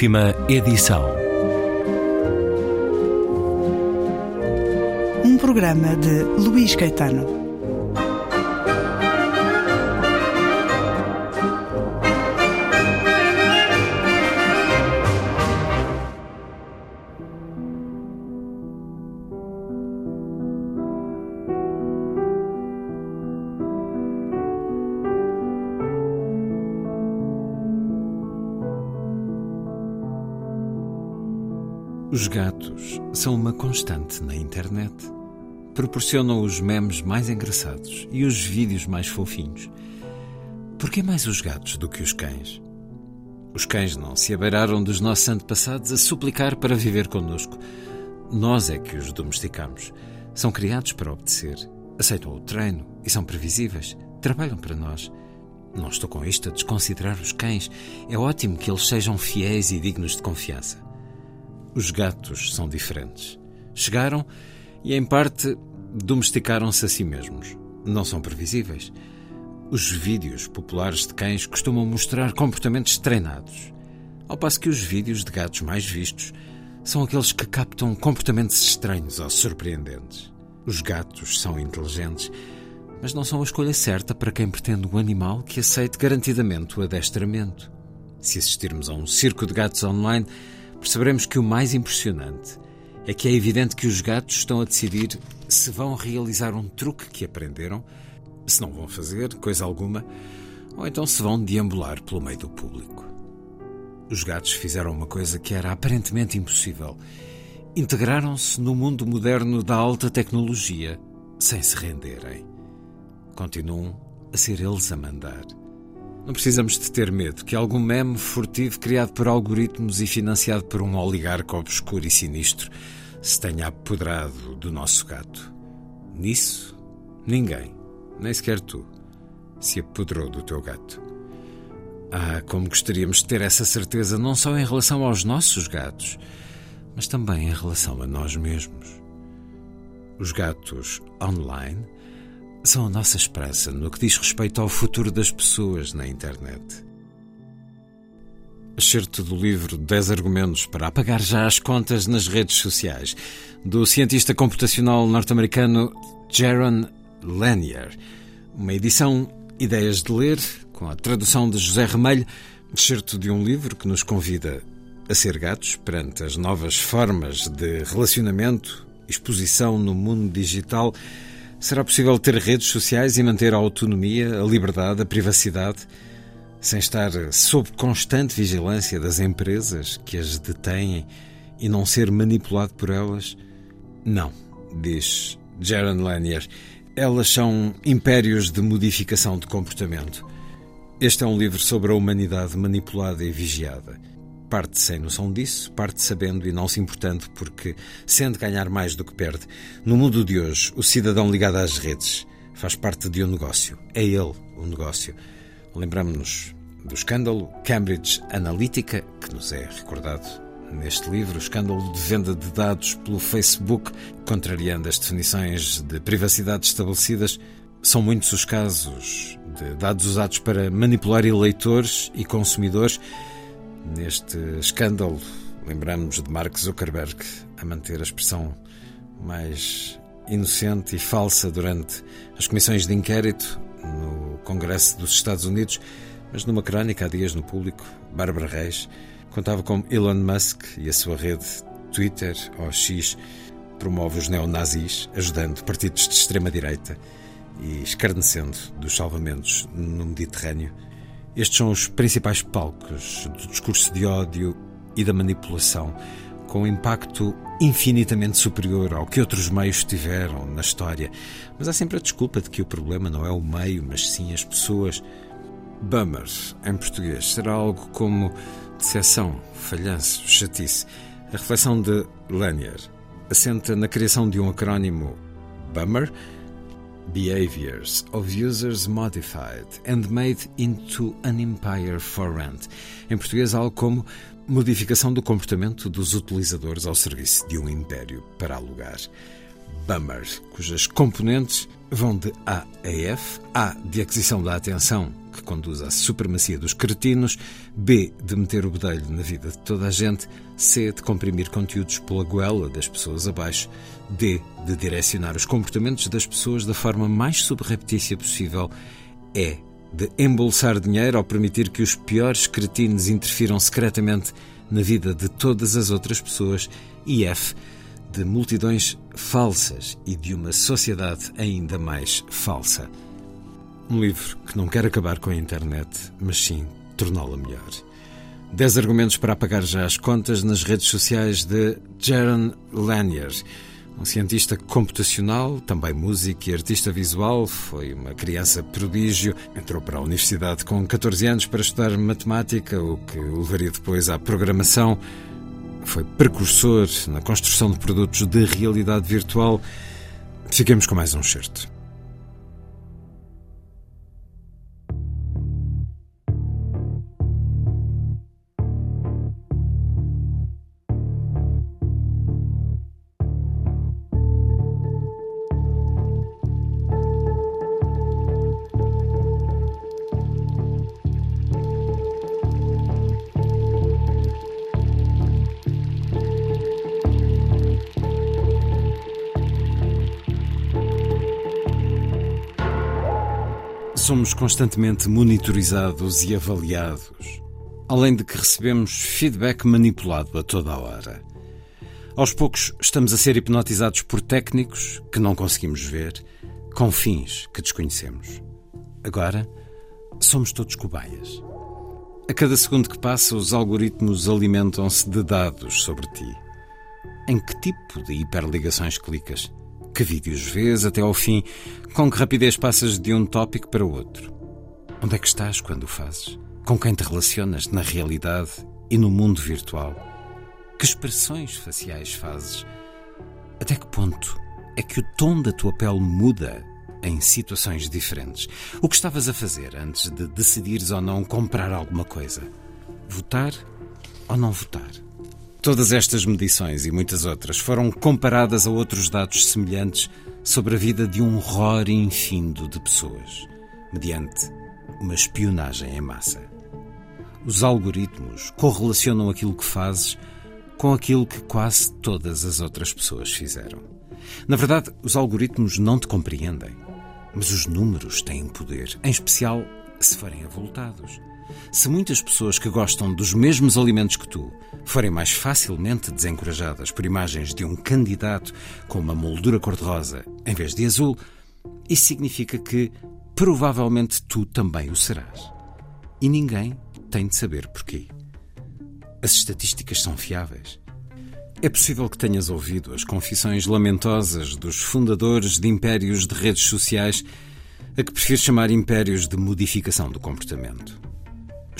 Última edição. Um programa de Luís Caetano. Os gatos são uma constante na internet. Proporcionam os memes mais engraçados e os vídeos mais fofinhos. Por que mais os gatos do que os cães? Os cães não se abeiraram dos nossos antepassados a suplicar para viver connosco. Nós é que os domesticamos. São criados para obedecer, aceitam o treino e são previsíveis. Trabalham para nós. Não estou com isto a desconsiderar os cães. É ótimo que eles sejam fiéis e dignos de confiança. Os gatos são diferentes. Chegaram e, em parte, domesticaram-se a si mesmos. Não são previsíveis. Os vídeos populares de cães costumam mostrar comportamentos treinados, ao passo que os vídeos de gatos mais vistos são aqueles que captam comportamentos estranhos ou surpreendentes. Os gatos são inteligentes, mas não são a escolha certa para quem pretende um animal que aceite garantidamente o adestramento. Se assistirmos a um circo de gatos online, perceberemos que o mais impressionante é que é evidente que os gatos estão a decidir se vão realizar um truque que aprenderam, se não vão fazer coisa alguma, ou então se vão deambular pelo meio do público. Os gatos fizeram uma coisa que era aparentemente impossível. Integraram-se no mundo moderno da alta tecnologia sem se renderem. Continuam a ser eles a mandar. Não precisamos de ter medo que algum meme furtivo criado por algoritmos e financiado por um oligarca obscuro e sinistro se tenha apoderado do nosso gato. Nisso, ninguém, nem sequer tu, se apoderou do teu gato. Ah, como gostaríamos de ter essa certeza não só em relação aos nossos gatos, mas também em relação a nós mesmos. Os gatos online são a nossa esperança no que diz respeito ao futuro das pessoas na internet. Excerto do livro 10 argumentos para apagar já as contas nas redes sociais, do cientista computacional norte-americano Jaron Lanier. Uma edição Ideias de Ler, com a tradução de José Remelho, excerto de um livro que nos convida a ser gatos perante as novas formas de relacionamento, exposição no mundo digital Será possível ter redes sociais e manter a autonomia, a liberdade, a privacidade, sem estar sob constante vigilância das empresas que as detêm e não ser manipulado por elas? Não, diz Jaron Lanier. Elas são impérios de modificação de comportamento. Este é um livro sobre a humanidade manipulada e vigiada. Parte sem noção disso, parte sabendo e não se importando, porque sente ganhar mais do que perde. No mundo de hoje, o cidadão ligado às redes faz parte de um negócio. É ele o negócio. Lembramos-nos do escândalo Cambridge Analytica, que nos é recordado neste livro, o escândalo de venda de dados pelo Facebook, contrariando as definições de privacidade estabelecidas. São muitos os casos de dados usados para manipular eleitores e consumidores Neste escândalo, lembramos de Mark Zuckerberg a manter a expressão mais inocente e falsa durante as comissões de inquérito no Congresso dos Estados Unidos, mas numa crónica há dias no público, Bárbara Reis contava como Elon Musk e a sua rede Twitter ou X promove os neonazis, ajudando partidos de extrema-direita e escarnecendo dos salvamentos no Mediterrâneo estes são os principais palcos do discurso de ódio e da manipulação, com um impacto infinitamente superior ao que outros meios tiveram na história. Mas há sempre a desculpa de que o problema não é o meio, mas sim as pessoas. Bummer, em português, será algo como decepção, falhanço, chatice. A reflexão de Lanier assenta na criação de um acrónimo Bummer behaviors of users modified and made into an empire for rent. Em português, algo como modificação do comportamento dos utilizadores ao serviço de um império para alugar. Bummer, cujas componentes vão de A a F, A de aquisição da atenção, que conduz à supremacia dos cretinos, B de meter o bedelho na vida de toda a gente, C de comprimir conteúdos pela goela das pessoas abaixo, D de direcionar os comportamentos das pessoas da forma mais subreptícia possível, E de embolsar dinheiro ao permitir que os piores cretinos interfiram secretamente na vida de todas as outras pessoas, e F de multidões falsas e de uma sociedade ainda mais falsa. Um livro que não quer acabar com a internet, mas sim torná-la melhor. Dez argumentos para apagar já as contas nas redes sociais de Jaron Lanier, um cientista computacional, também músico e artista visual. Foi uma criança prodígio. Entrou para a universidade com 14 anos para estudar matemática, o que o levaria depois à programação foi precursor na construção de produtos de realidade virtual. Fiquemos com mais um certo. Somos constantemente monitorizados e avaliados, além de que recebemos feedback manipulado a toda a hora. Aos poucos, estamos a ser hipnotizados por técnicos que não conseguimos ver, com fins que desconhecemos. Agora, somos todos cobaias. A cada segundo que passa, os algoritmos alimentam-se de dados sobre ti. Em que tipo de hiperligações clicas? Que vídeos vês até ao fim? Com que rapidez passas de um tópico para outro? Onde é que estás quando o fazes? Com quem te relacionas na realidade e no mundo virtual? Que expressões faciais fazes? Até que ponto é que o tom da tua pele muda em situações diferentes? O que estavas a fazer antes de decidires ou não comprar alguma coisa? Votar ou não votar? Todas estas medições e muitas outras foram comparadas a outros dados semelhantes sobre a vida de um horror infindo de pessoas, mediante uma espionagem em massa. Os algoritmos correlacionam aquilo que fazes com aquilo que quase todas as outras pessoas fizeram. Na verdade, os algoritmos não te compreendem, mas os números têm poder, em especial se forem avultados. Se muitas pessoas que gostam dos mesmos alimentos que tu forem mais facilmente desencorajadas por imagens de um candidato com uma moldura cor-de-rosa em vez de azul, isso significa que provavelmente tu também o serás. E ninguém tem de saber porquê. As estatísticas são fiáveis. É possível que tenhas ouvido as confissões lamentosas dos fundadores de impérios de redes sociais, a que prefiro chamar impérios de modificação do comportamento.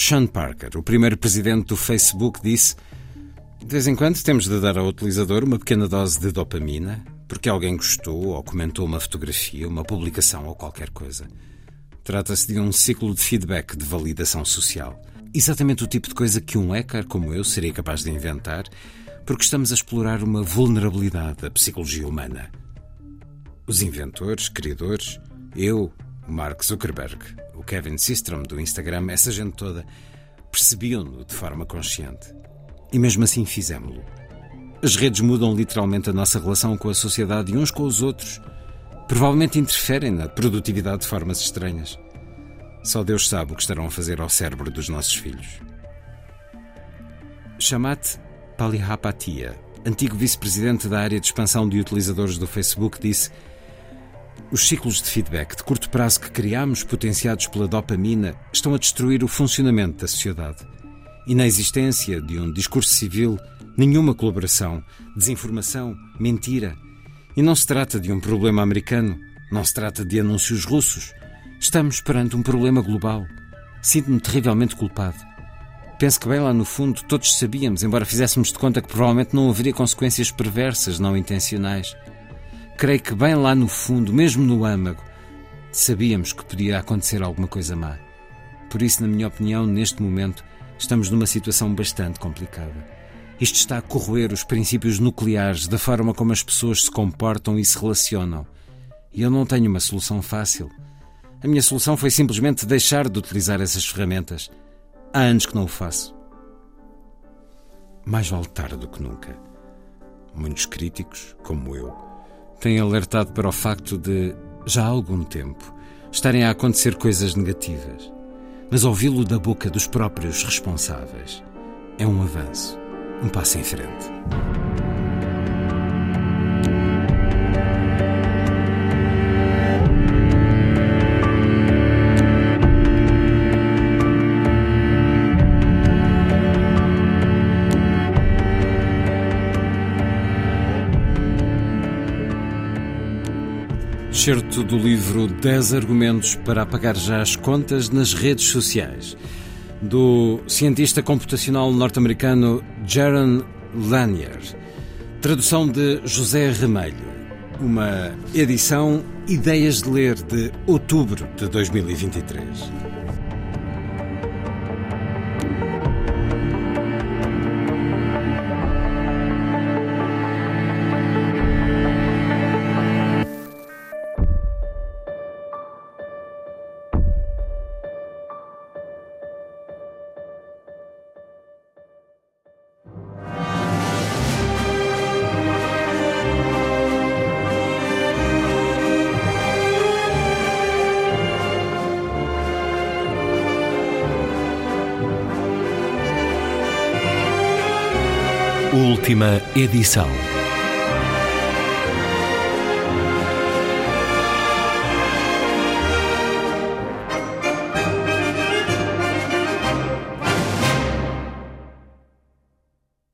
Sean Parker, o primeiro presidente do Facebook, disse: De vez em quando temos de dar ao utilizador uma pequena dose de dopamina, porque alguém gostou ou comentou uma fotografia, uma publicação ou qualquer coisa. Trata-se de um ciclo de feedback de validação social. Exatamente o tipo de coisa que um hacker como eu seria capaz de inventar, porque estamos a explorar uma vulnerabilidade da psicologia humana. Os inventores, criadores, eu, Mark Zuckerberg, o Kevin Systrom do Instagram, essa gente toda, percebiam-no de forma consciente. E mesmo assim fizemos-lo. As redes mudam literalmente a nossa relação com a sociedade e uns com os outros. Provavelmente interferem na produtividade de formas estranhas. Só Deus sabe o que estarão a fazer ao cérebro dos nossos filhos. Shamat Palihapatia, antigo vice-presidente da área de expansão de utilizadores do Facebook, disse os ciclos de feedback de curto prazo que criamos, potenciados pela dopamina, estão a destruir o funcionamento da sociedade. E na existência de um discurso civil, nenhuma colaboração, desinformação, mentira. E não se trata de um problema americano, não se trata de anúncios russos. Estamos perante um problema global. Sinto-me terrivelmente culpado. Penso que bem lá no fundo todos sabíamos, embora fizéssemos de conta que provavelmente não haveria consequências perversas não intencionais creio que bem lá no fundo, mesmo no âmago, sabíamos que podia acontecer alguma coisa má. Por isso, na minha opinião, neste momento, estamos numa situação bastante complicada. Isto está a corroer os princípios nucleares da forma como as pessoas se comportam e se relacionam. E eu não tenho uma solução fácil. A minha solução foi simplesmente deixar de utilizar essas ferramentas. Há anos que não o faço. Mais vale tarde do que nunca. Muitos críticos, como eu, têm alertado para o facto de, já há algum tempo, estarem a acontecer coisas negativas. Mas ouvi-lo da boca dos próprios responsáveis é um avanço, um passo em frente. Certo do livro 10 argumentos para apagar já as contas nas redes sociais, do cientista computacional norte-americano Jaron Lanier. Tradução de José Remelho. Uma edição Ideias de Ler de outubro de 2023. Última edição.